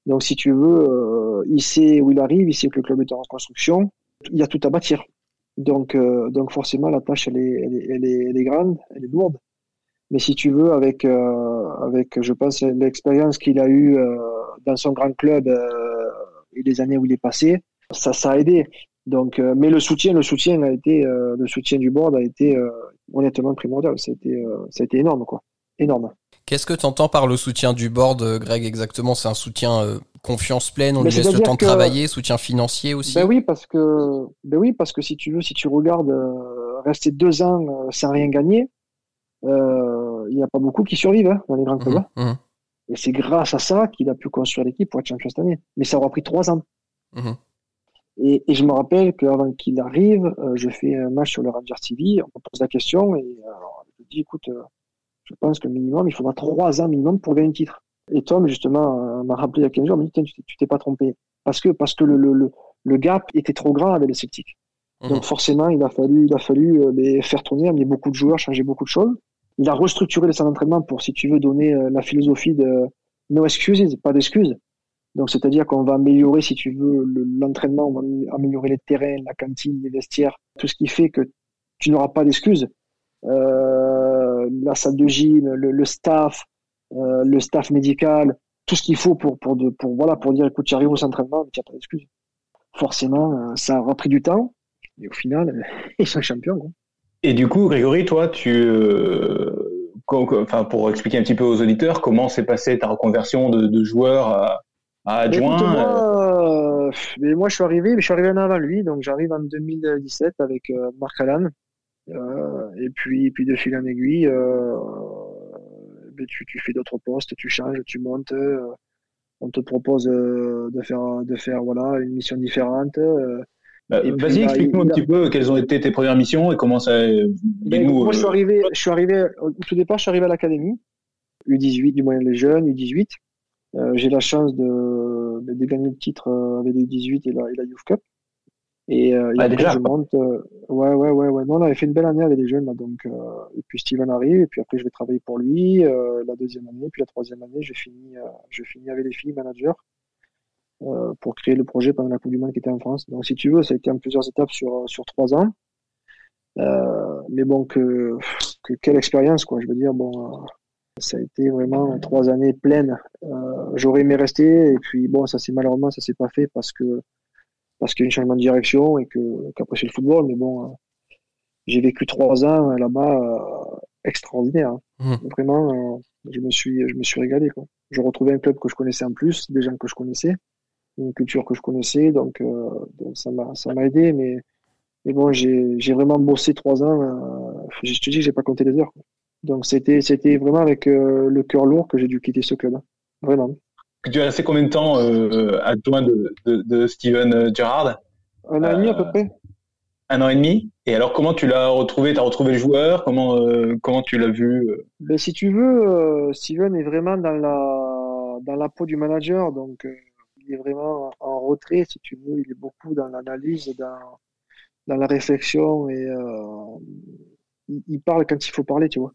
Donc, si tu veux, euh, il sait où il arrive, il sait que le club est en reconstruction. Il y a tout à bâtir. Donc, donc forcément, la tâche, elle est, elle est, elle est, grande, elle est lourde. Mais si tu veux, avec, avec, je pense, l'expérience qu'il a eue dans son grand club et les années où il est passé, ça, ça a aidé. Donc, euh, mais le soutien, le soutien a été, euh, le soutien du board a été euh, honnêtement primordial. Ça a été, ça a été énorme, quoi, énorme. Qu'est-ce que tu entends par le soutien du board, Greg, exactement? C'est un soutien confiance pleine, on lui laisse le temps de travailler, soutien financier aussi? Ben oui, parce que, ben oui, parce que si tu veux, si tu regardes rester deux ans sans rien gagner, il n'y a pas beaucoup qui survivent hein, dans les grands clubs. Mmh, mmh. Et c'est grâce à ça qu'il a pu construire l'équipe pour être champion cette année. Mais ça aura pris trois ans. Mhm. Et, et, je me rappelle qu'avant qu'il arrive, euh, je fais un match sur le Rangers TV, on me pose la question et alors, je dis écoute, euh, je pense que minimum, il faudra trois ans minimum pour gagner un titre. Et Tom, justement, euh, m'a rappelé il y a 15 jours, il m'a dit tu t'es pas trompé. Parce que, parce que le, le, le, gap était trop grand avec le Celtic. Mhm. Donc forcément, il a fallu, il a fallu mais faire tourner, amener beaucoup de joueurs, changer beaucoup de choses il a restructuré les centres d'entraînement pour, si tu veux, donner euh, la philosophie de no excuses, pas d'excuses. Donc, c'est-à-dire qu'on va améliorer, si tu veux, l'entraînement, on va améliorer les terrains, la cantine, les vestiaires, tout ce qui fait que tu n'auras pas d'excuses. Euh, la salle de gym, le, staff, euh, le staff médical, tout ce qu'il faut pour, pour, de, pour, voilà, pour dire, écoute, tu arrives au centre d'entraînement, mais tu n'as pas d'excuses. Forcément, euh, ça aura pris du temps, et au final, ils sont champions. Quoi. Et du coup, Grégory, toi, tu, euh, enfin, pour expliquer un petit peu aux auditeurs, comment s'est passée ta reconversion de, de joueur à, à adjoint moi, euh, mais moi, je suis arrivé, mais je suis arrivé un an avant lui, donc j'arrive en 2017 avec euh, Marc Allan. Euh, et puis, puis de fil en aiguille, euh, ben, tu, tu fais d'autres postes, tu changes, tu montes. on te propose de faire, de faire voilà, une mission différente. Bah, vas-y, explique-nous un petit peu quelles ont été tes premières missions et comment ça. Ben, moi, je suis euh, arrivé, je suis arrivé au tout départ, je suis arrivé à l'académie U18 du moyen des jeunes, U18. Euh, j'ai la chance de, de, gagner le titre euh, avec les U18 et la, et la Youth Cup. Et, euh, ah, déjà, je monte. Euh, ouais, ouais, ouais, ouais. Non, on avait fait une belle année avec les jeunes là, donc. et puis Steven arrive, et puis après je vais travailler pour lui la deuxième année, puis la troisième année, je finis, je finis avec les filles managers. Euh, pour créer le projet pendant la Coupe du Monde qui était en France. Donc si tu veux, ça a été en plusieurs étapes sur, sur trois ans. Euh, mais bon, que, que, quelle expérience, quoi. Je veux dire, bon, euh, ça a été vraiment trois années pleines. Euh, J'aurais aimé rester, et puis bon, ça c'est malheureusement, ça s'est pas fait parce que parce qu'il y a eu un changement de direction et que qu'après c'est le football. Mais bon, euh, j'ai vécu trois ans là-bas extraordinaire. Hein. Mmh. Vraiment, je me suis je me suis régalé. Quoi. Je retrouvais un club que je connaissais en plus, des gens que je connaissais une culture que je connaissais, donc, euh, donc ça m'a ça m'a aidé, mais mais bon, j'ai vraiment bossé trois ans. Euh, je te dis, j'ai pas compté les heures. Donc c'était c'était vraiment avec euh, le cœur lourd que j'ai dû quitter ce club, hein. vraiment. Tu as resté combien de temps euh, adjoint de, de, de Steven Gerrard? Un an et demi à peu près. Un an et demi. Et alors comment tu l'as retrouvé? Tu as retrouvé le joueur? Comment comment tu l'as vu ben, si tu veux, Steven est vraiment dans la dans la peau du manager, donc il est vraiment en retrait, si tu veux. Il est beaucoup dans l'analyse, dans, dans la réflexion et euh, il, parle quand il faut parler, tu vois.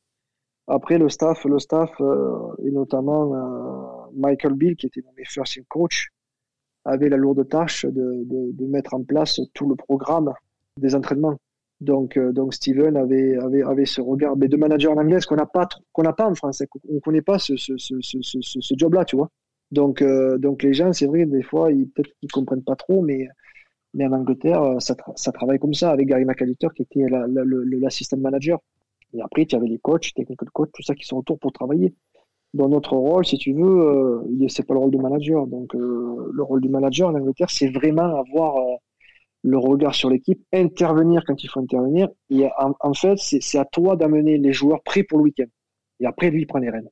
Après, le staff, le staff, euh, et notamment euh, Michael Bill, qui était nommé first coach, avait la lourde tâche de, de, mettre en place tout le programme des entraînements. Donc, euh, donc Steven avait, avait, avait ce regard mais de manager en anglais qu'on n'a pas, qu'on n'a pas en français. On connaît pas ce, ce, ce, ce, job-là, tu vois. Donc, euh, donc les gens, c'est vrai, des fois, ils peut-être qu'ils comprennent pas trop, mais, mais en Angleterre, ça, ça travaille comme ça avec Gary McAllister qui était l'assistant manager. Et après, tu avais les coachs, technical coach, tout ça qui sont autour pour travailler. Dans notre rôle, si tu veux, euh, c'est pas le rôle du manager. Donc, le rôle du manager en Angleterre, c'est vraiment avoir le regard sur l'équipe, intervenir quand il faut intervenir. Et en, fait, c'est à toi d'amener les joueurs prêts pour le week-end. Et après, lui, il prend les rênes.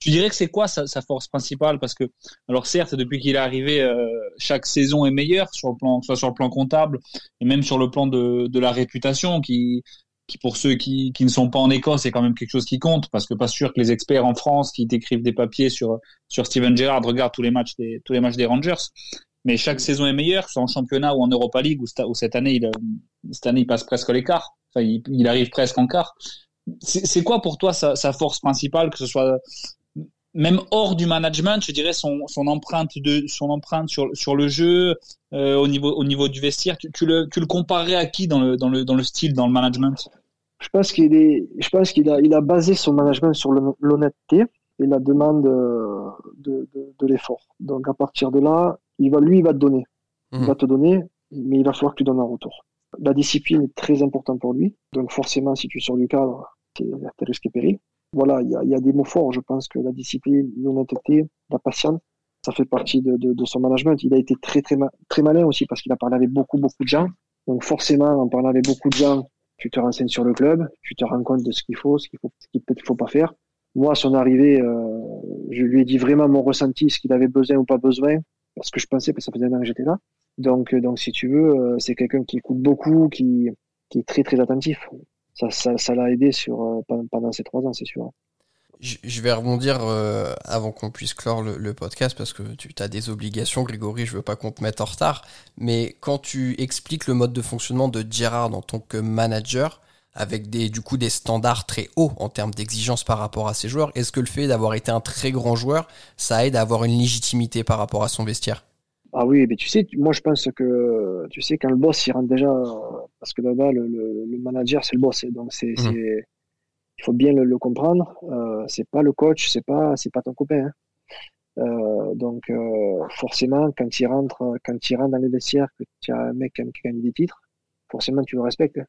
Tu dirais que c'est quoi sa, force principale? Parce que, alors certes, depuis qu'il est arrivé, euh, chaque saison est meilleure, sur le plan, soit sur le plan comptable et même sur le plan de, de la réputation, qui, qui pour ceux qui, qui ne sont pas en Écosse, c'est quand même quelque chose qui compte, parce que pas sûr que les experts en France qui décrivent des papiers sur sur Steven Gerrard regardent tous les matchs des tous les matchs des Rangers mais chaque saison est meilleure, soit en championnat ou en Europa League, où, cette année, il, cette année, il passe presque l'écart. Enfin, il, arrive presque en quart. C'est quoi pour toi sa, force principale, que ce soit même hors du management, je dirais son, son empreinte de son empreinte sur, sur le jeu euh, au niveau au niveau du vestiaire? Tu, le tu le comparerais à qui dans le dans le dans le style dans le management? Je pense qu'il est je pense qu'il a il a basé son management sur l'honnêteté et la demande euh, de, de, de l'effort. Donc à partir de là, il va, lui, il va te donner. Il mhm. va te donner, mais il va falloir que tu donnes un retour. La discipline est très importante pour lui. Donc forcément, si tu sors du cadre, tu es risque et péril. Voilà, il y a, y a, des mots forts. Je pense que la discipline, l'honnêteté, la patience, ça fait partie de, de, de, son management. Il a été très, très, très malin aussi parce qu'il a parlé avec beaucoup, beaucoup de gens. Donc forcément, en parlant avec beaucoup de gens, tu te renseignes sur le club, tu te rends compte de ce qu'il faut, ce qu'il faut, ce qu'il peut, faut pas faire. Moi, à son arrivée, euh, je lui ai dit vraiment mon ressenti, ce qu'il avait besoin ou pas besoin parce que je pensais, que ça faisait un an que j'étais là. Donc, euh, donc si tu veux, euh, c'est quelqu'un qui écoute beaucoup, qui, qui est très très attentif. Ça, ça, ça l'a aidé sur euh, pendant ces trois ans, c'est sûr. Je vais rebondir avant qu'on puisse clore le, podcast parce que tu as des obligations, Grégory. Je veux pas qu'on te mette en retard. Mais quand tu expliques le mode de fonctionnement de Gérard en tant que manager, avec des, du coup des standards très hauts en termes d'exigence par rapport à ses joueurs. Est-ce que le fait d'avoir été un très grand joueur, ça aide à avoir une légitimité par rapport à son vestiaire? Ah oui, mais tu sais, moi je pense que tu sais quand le boss il rentre déjà, parce que là-bas le, le, manager c'est le boss, donc c'est, mmh. Il faut bien le, comprendre. Euh, c'est pas le coach, c'est pas c'est pas ton copain. Hein. Euh, donc euh, forcément quand il rentre quand il rentre dans les vestiaires que tu as un mec qui gagne des titres, forcément tu le respectes.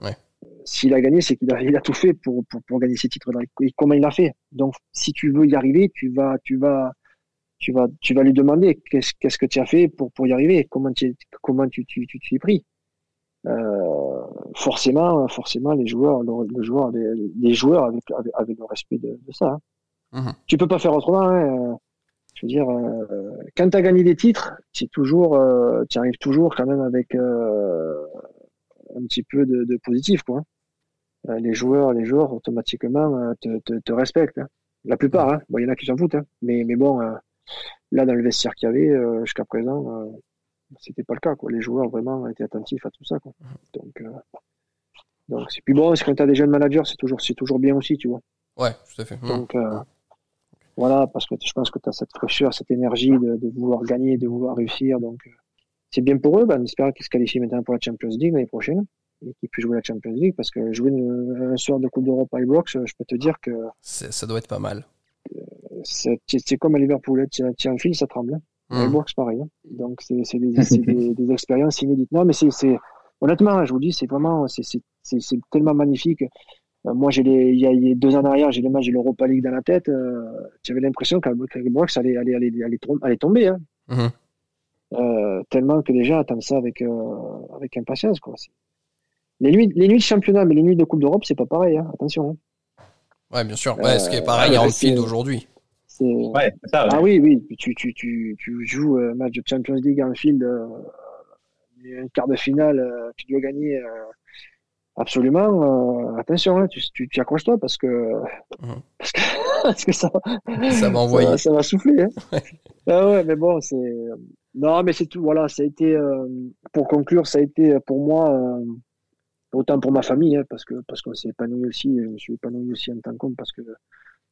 Ouais s'il a gagné, c'est qu'il a, il a tout fait pour, pour, pour gagner ses titres. Et comment il l'a fait Donc, si tu veux y arriver, tu vas, tu vas, tu vas, tu vas lui demander qu'est-ce, qu'est-ce que tu as fait pour, pour y arriver Comment tu, comment tu, tu, tu, es pris Forcément, forcément, les joueurs, le, joueur, les, joueurs avec, avec, le respect de, de ça. Hein. Mmh. Tu peux pas faire autrement. Hein. Je veux dire, euh, quand tu as gagné des titres, toujours, euh, tu arrives toujours quand même avec euh, un petit peu de, de positif, quoi. Euh, les joueurs, les joueurs automatiquement euh, te, te, te respectent. Hein. La plupart, hein. Bon, il y en a qui s'en foutent, hein. mais, mais bon, euh, là dans le vestiaire qu'il y avait jusqu'à présent, c'était pas le cas. Quoi. Les joueurs vraiment étaient attentifs à tout ça. Quoi. Donc, donc c'est plus bon. Quand tu as des jeunes managers, c'est toujours, c'est toujours bien aussi, tu vois. Ouais, tout à fait. Donc voilà, parce que je pense que tu as cette fraîcheur, cette énergie de, de, vouloir gagner, de vouloir réussir. Donc c'est bien pour eux. Ben, on espère qu'ils se qualifient maintenant pour la Champions League l'année prochaine et qu'ils puissent jouer la Champions League parce que jouer une, un soir de Coupe d'Europe à Ibrox, je peux te dire que ça doit être pas mal. C'est comme à Liverpool, tu as un fil, ça tremble. Hein. Mmh. Ibrox, pareil. Hein. Donc c'est des, des, des, expériences inédites. Non, mais c'est honnêtement, je vous dis, c'est vraiment c'est tellement magnifique. Euh, moi, j'ai les, il y, a, deux ans en arrière, j'ai les matchs de l'Europa League dans la tête. Euh, J'avais l'impression qu'Ibrox allait, allait, allait, allait, allait tomber. Hein. Mmh. Euh, tellement que les gens attendent ça avec, euh, avec impatience. Quoi. Les, nuits, les nuits de championnat, mais les nuits de Coupe d'Europe, c'est pas pareil, hein. attention. Hein. Ouais, bien sûr. Ouais, ce qui est pareil en Anfield aujourd'hui. Ouais, ça, Ah oui, oui. Tu, tu, tu, tu joues un match de Champions League en Anfield, euh, un quart de finale, tu dois gagner Absolument. Euh, attention, hein, tu, tu, tu accroches-toi parce que, Mhm. parce que, parce que ça, Ça va envoyer. ça, va- ça va souffler. Hein. Ouais. Ah ouais, mais bon, c'est. Non, mais c'est tout. Voilà, ça a été. euh, pour conclure, ça a été pour moi, euh, autant pour ma famille, hein, parce que parce qu'on s'est épanoui aussi. Je me suis épanoui aussi en tant qu'homme parce que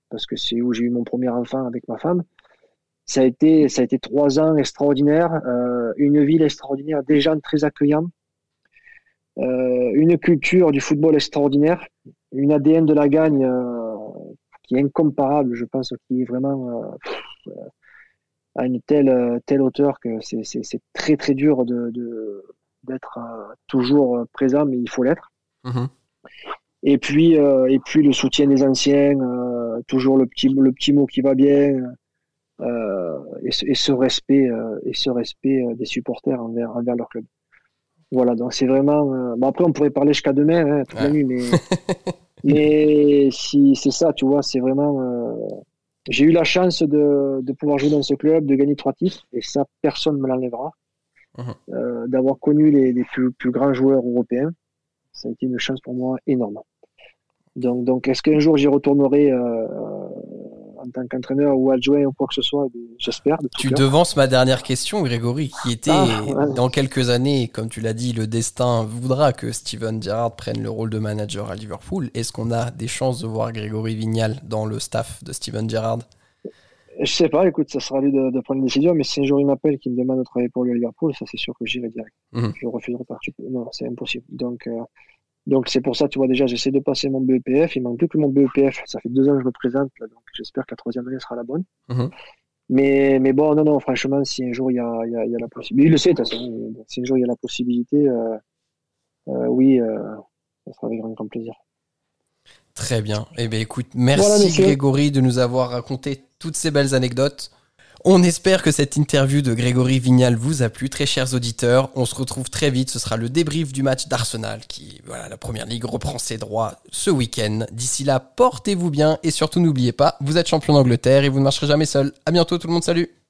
parce que c'est où j'ai eu mon premier enfant avec ma femme. Ça a été ça a été trois ans extraordinaires, une ville extraordinaire, des gens très accueillants, une culture du football extraordinaire, une ADN de la gagne euh, qui est incomparable, je pense, qui est vraiment euh, pff, euh, à une telle euh, telle hauteur que c'est très très dur de de d'être euh, toujours présent, mais il faut l'être. Mhm. Et puis euh, et puis le soutien des anciens, euh, toujours le petit le petit mot qui va bien, euh, et, ce, et ce respect euh, et ce respect euh, des supporters envers envers leur club. Voilà, donc c'est vraiment. euh, Bon après on pourrait parler jusqu'à demain, hein, toute la nuit, mais mais si c'est ça, tu vois, c'est vraiment. euh, J'ai eu la chance de de pouvoir jouer dans ce club, de gagner trois titres, et ça personne me l'enlèvera. Euh, D'avoir connu les, les plus plus grands joueurs européens, ça a été une chance pour moi énorme. Donc, donc est-ce qu'un jour j'y retournerai euh, en tant qu'entraîneur ou adjoint ou quoi que ce soit J'espère. Tu cœur. devances ma dernière question, Grégory, qui était Ah, ouais. dans quelques années, comme tu l'as dit, le destin voudra que Steven Gerrard prenne le rôle de manager à Liverpool. Est-ce qu'on a des chances de voir Grégory Vignal dans le staff de Steven Gerrard? Je sais pas, écoute, ça sera lui de, de prendre une décision, mais si un jour il m'appelle qui me demande de travailler pour lui à Liverpool, ça c'est sûr que j'irai direct. Mhm. Je refuserai pas. Non, c'est impossible. Donc, euh, donc c'est pour ça, tu vois, déjà, j'essaie de passer mon BEPF. Il manque plus que mon BEPF. Ça fait deux ans que je me présente, là, donc j'espère que la troisième année sera la bonne. Mhm. Mais, mais bon, non, non, franchement, si un jour il y a, il y a, il y a la possibilité, il le sait, de toute façon, si un jour il y a la possibilité, euh, euh, oui, euh, ça sera avec grand, grand plaisir. Très bien. Eh bien, écoute, merci Voilà. Grégory de nous avoir raconté toutes ces belles anecdotes. On espère que cette interview de Grégory Vignal vous a plu, très chers auditeurs. On se retrouve très vite. Ce sera le débrief du match d'Arsenal qui, voilà, la première ligue reprend ses droits ce week-end. D'ici là, portez-vous bien et surtout n'oubliez pas, vous êtes champion d'Angleterre et vous ne marcherez jamais seul. À bientôt tout le monde, salut!